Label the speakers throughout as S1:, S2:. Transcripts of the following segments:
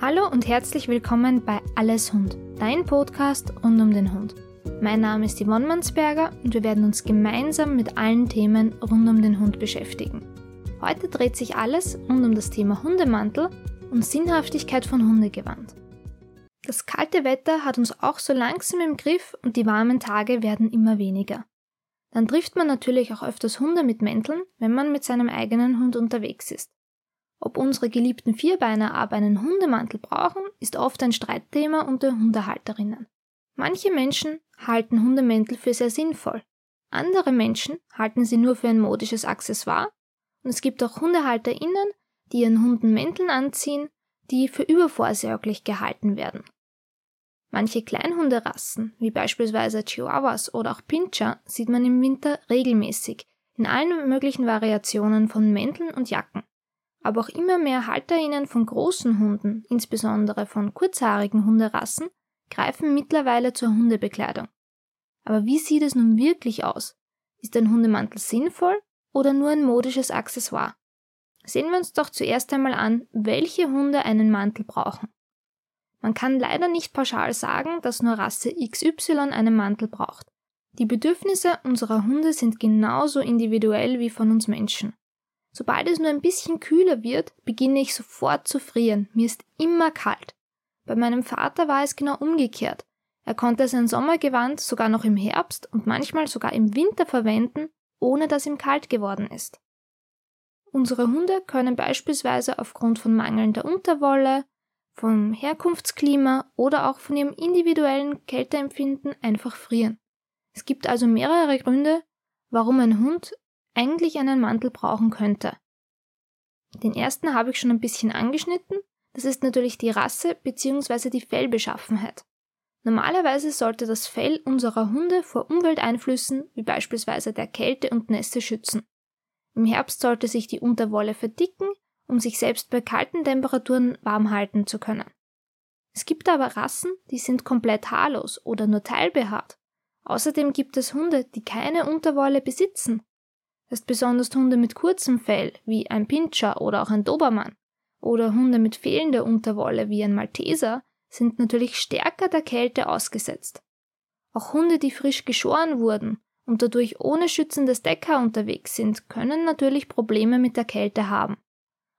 S1: Hallo und herzlich willkommen bei Alles Hund, dein Podcast rund um den Hund. Mein Name ist Yvonne Mansberger und wir werden uns gemeinsam mit allen Themen rund um den Hund beschäftigen. Heute dreht sich alles rund um das Thema Hundemantel und Sinnhaftigkeit von Hundegewand. Das kalte Wetter hat uns auch so langsam im Griff und die warmen Tage werden immer weniger. Dann trifft man natürlich auch öfters Hunde mit Mänteln, wenn man mit seinem eigenen Hund unterwegs ist. Ob unsere geliebten Vierbeiner aber einen Hundemantel brauchen, ist oft ein Streitthema unter Hundehalterinnen. Manche Menschen halten Hundemäntel für sehr sinnvoll. Andere Menschen halten sie nur für ein modisches Accessoire. Und es gibt auch HundehalterInnen, die ihren Hunden Mänteln anziehen, die für übervorsorglich gehalten werden. Manche Kleinhunderassen, wie beispielsweise Chihuahuas oder auch Pinscher, sieht man im Winter regelmäßig in allen möglichen Variationen von Mänteln und Jacken aber auch immer mehr HalterInnen von großen Hunden, insbesondere von kurzhaarigen Hunderassen, greifen mittlerweile zur Hundebekleidung. Aber wie sieht es nun wirklich aus? Ist ein Hundemantel sinnvoll oder nur ein modisches Accessoire? Sehen wir uns doch zuerst einmal an, welche Hunde einen Mantel brauchen. Man kann leider nicht pauschal sagen, dass nur Rasse XY einen Mantel braucht. Die Bedürfnisse unserer Hunde sind genauso individuell wie von uns Menschen. Sobald es nur ein bisschen kühler wird, beginne ich sofort zu frieren. Mir ist immer kalt. Bei meinem Vater war es genau umgekehrt. Er konnte sein Sommergewand sogar noch im Herbst und manchmal sogar im Winter verwenden, ohne dass ihm kalt geworden ist. Unsere Hunde können beispielsweise aufgrund von mangelnder Unterwolle, vom Herkunftsklima oder auch von ihrem individuellen Kälteempfinden einfach frieren. Es gibt also mehrere Gründe, warum ein Hund eigentlich einen Mantel brauchen könnte. Den ersten habe ich schon ein bisschen angeschnitten. Das ist natürlich die Rasse bzw. die Fellbeschaffenheit. Normalerweise sollte das Fell unserer Hunde vor Umwelteinflüssen wie beispielsweise der Kälte und Nässe schützen. Im Herbst sollte sich die Unterwolle verdicken, um sich selbst bei kalten Temperaturen warm halten zu können. Es gibt aber Rassen, die sind komplett haarlos oder nur teilbehaart. Außerdem gibt es Hunde, die keine Unterwolle besitzen ist besonders Hunde mit kurzem Fell, wie ein Pinscher oder auch ein Dobermann, oder Hunde mit fehlender Unterwolle, wie ein Malteser, sind natürlich stärker der Kälte ausgesetzt. Auch Hunde, die frisch geschoren wurden und dadurch ohne schützendes Decker unterwegs sind, können natürlich Probleme mit der Kälte haben.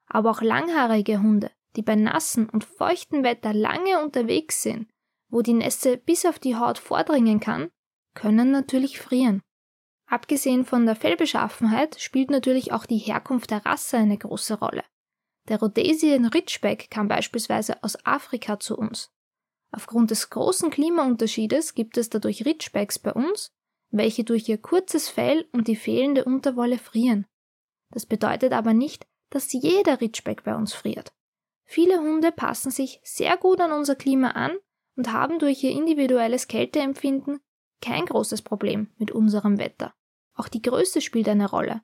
S1: Aber auch langhaarige Hunde, die bei nassen und feuchten Wetter lange unterwegs sind, wo die Nässe bis auf die Haut vordringen kann, können natürlich frieren. Abgesehen von der Fellbeschaffenheit spielt natürlich auch die Herkunft der Rasse eine große Rolle. Der Rhodesian Ridgeback kam beispielsweise aus Afrika zu uns. Aufgrund des großen Klimaunterschiedes gibt es dadurch Ridgebacks bei uns, welche durch ihr kurzes Fell und die fehlende Unterwolle frieren. Das bedeutet aber nicht, dass jeder Ridgeback bei uns friert. Viele Hunde passen sich sehr gut an unser Klima an und haben durch ihr individuelles Kälteempfinden kein großes Problem mit unserem Wetter. Auch die Größe spielt eine Rolle.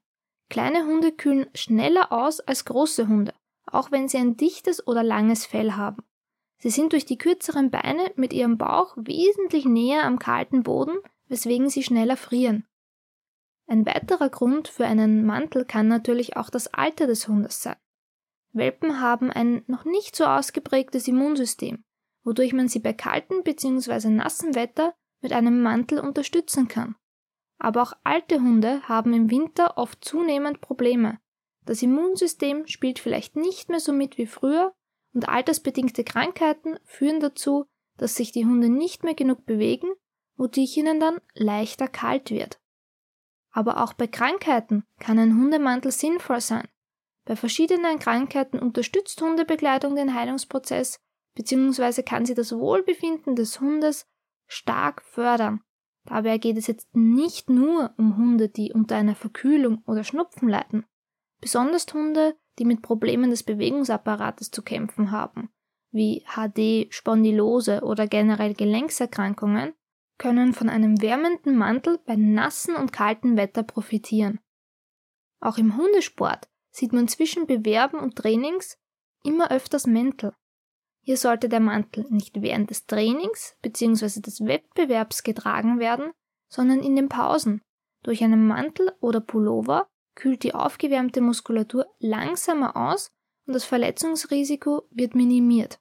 S1: Kleine Hunde kühlen schneller aus als große Hunde, auch wenn sie ein dichtes oder langes Fell haben. Sie sind durch die kürzeren Beine mit ihrem Bauch wesentlich näher am kalten Boden, weswegen sie schneller frieren. Ein weiterer Grund für einen Mantel kann natürlich auch das Alter des Hundes sein. Welpen haben ein noch nicht so ausgeprägtes Immunsystem, wodurch man sie bei kaltem bzw. nassem Wetter mit einem Mantel unterstützen kann. Aber auch alte Hunde haben im Winter oft zunehmend Probleme. Das Immunsystem spielt vielleicht nicht mehr so mit wie früher und altersbedingte Krankheiten führen dazu, dass sich die Hunde nicht mehr genug bewegen, wodurch ihnen dann leichter kalt wird. Aber auch bei Krankheiten kann ein Hundemantel sinnvoll sein. Bei verschiedenen Krankheiten unterstützt Hundebekleidung den Heilungsprozess bzw. kann sie das Wohlbefinden des Hundes stark fördern. Dabei geht es jetzt nicht nur um Hunde, die unter einer Verkühlung oder Schnupfen leiden. Besonders Hunde, die mit Problemen des Bewegungsapparates zu kämpfen haben, wie HD, Spondylose oder generell Gelenkserkrankungen, können von einem wärmenden Mantel bei nassen und kaltem Wetter profitieren. Auch im Hundesport sieht man zwischen Bewerben und Trainings immer öfters Mäntel. Hier sollte der Mantel nicht während des Trainings bzw. des Wettbewerbs getragen werden, sondern in den Pausen. Durch einen Mantel oder Pullover kühlt die aufgewärmte Muskulatur langsamer aus und das Verletzungsrisiko wird minimiert.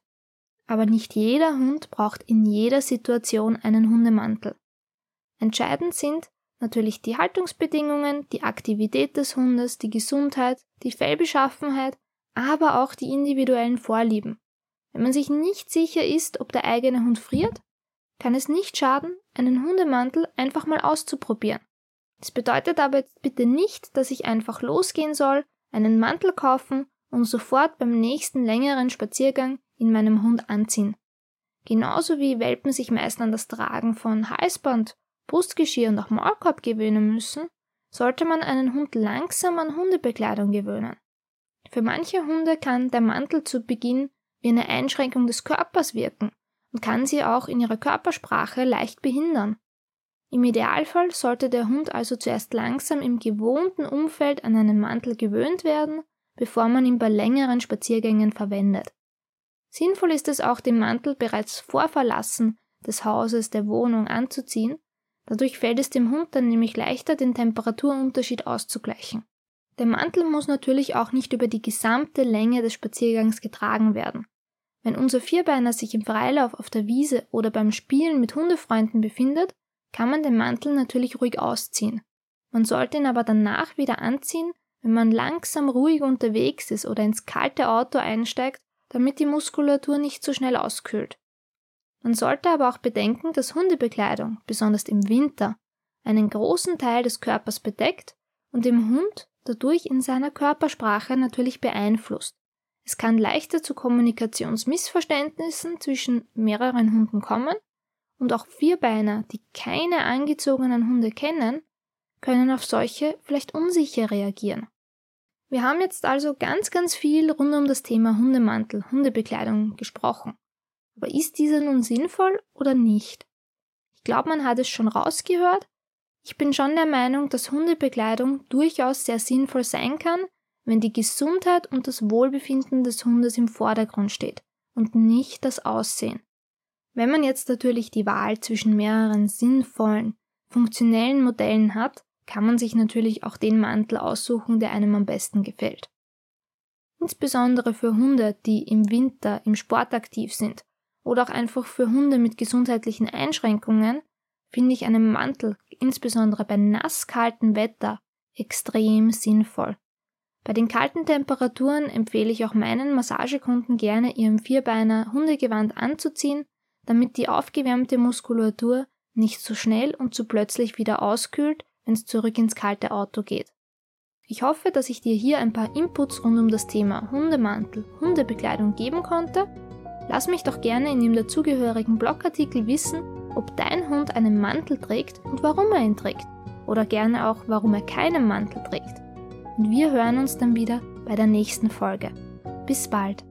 S1: Aber nicht jeder Hund braucht in jeder Situation einen Hundemantel. Entscheidend sind natürlich die Haltungsbedingungen, die Aktivität des Hundes, die Gesundheit, die Fellbeschaffenheit, aber auch die individuellen Vorlieben. Wenn man sich nicht sicher ist, ob der eigene Hund friert, kann es nicht schaden, einen Hundemantel einfach mal auszuprobieren. Das bedeutet aber jetzt bitte nicht, dass ich einfach losgehen soll, einen Mantel kaufen und sofort beim nächsten längeren Spaziergang in meinem Hund anziehen. Genauso wie Welpen sich meist an das Tragen von Halsband, Brustgeschirr und auch Maulkorb gewöhnen müssen, sollte man einen Hund langsam an Hundebekleidung gewöhnen. Für manche Hunde kann der Mantel zu Beginn wie eine Einschränkung des Körpers wirken und kann sie auch in ihrer Körpersprache leicht behindern. Im Idealfall sollte der Hund also zuerst langsam im gewohnten Umfeld an einen Mantel gewöhnt werden, bevor man ihn bei längeren Spaziergängen verwendet. Sinnvoll ist es auch, den Mantel bereits vor Verlassen des Hauses, der Wohnung anzuziehen, dadurch fällt es dem Hund dann nämlich leichter, den Temperaturunterschied auszugleichen. Der Mantel muss natürlich auch nicht über die gesamte Länge des Spaziergangs getragen werden. Wenn unser Vierbeiner sich im Freilauf auf der Wiese oder beim Spielen mit Hundefreunden befindet, kann man den Mantel natürlich ruhig ausziehen. Man sollte ihn aber danach wieder anziehen, wenn man langsam ruhig unterwegs ist oder ins kalte Auto einsteigt, damit die Muskulatur nicht so schnell auskühlt. Man sollte aber auch bedenken, dass Hundebekleidung, besonders im Winter, einen großen Teil des Körpers bedeckt und dem Hund dadurch in seiner Körpersprache natürlich beeinflusst. Es kann leichter zu Kommunikationsmissverständnissen zwischen mehreren Hunden kommen und auch Vierbeiner, die keine angezogenen Hunde kennen, können auf solche vielleicht unsicher reagieren. Wir haben jetzt also ganz, ganz viel rund um das Thema Hundemantel, Hundebekleidung gesprochen. Aber ist dieser nun sinnvoll oder nicht? Ich glaube, man hat es schon rausgehört. Ich bin schon der Meinung, dass Hundebekleidung durchaus sehr sinnvoll sein kann, wenn die Gesundheit und das Wohlbefinden des Hundes im Vordergrund steht und nicht das Aussehen. Wenn man jetzt natürlich die Wahl zwischen mehreren sinnvollen, funktionellen Modellen hat, kann man sich natürlich auch den Mantel aussuchen, der einem am besten gefällt. Insbesondere für Hunde, die im Winter im Sport aktiv sind oder auch einfach für Hunde mit gesundheitlichen Einschränkungen, finde ich einen Mantel, insbesondere bei nasskaltem Wetter, extrem sinnvoll. Bei den kalten Temperaturen empfehle ich auch meinen Massagekunden gerne, ihrem Vierbeiner Hundegewand anzuziehen, damit die aufgewärmte Muskulatur nicht so schnell und zu plötzlich wieder auskühlt, wenn es zurück ins kalte Auto geht. Ich hoffe, dass ich dir hier ein paar Inputs rund um das Thema Hundemantel, Hundebekleidung geben konnte. Lass mich doch gerne in dem dazugehörigen Blogartikel wissen, ob dein Hund einen Mantel trägt und warum er ihn trägt. Oder gerne auch, warum er keinen Mantel trägt. Und wir hören uns dann wieder bei der nächsten Folge. Bis bald.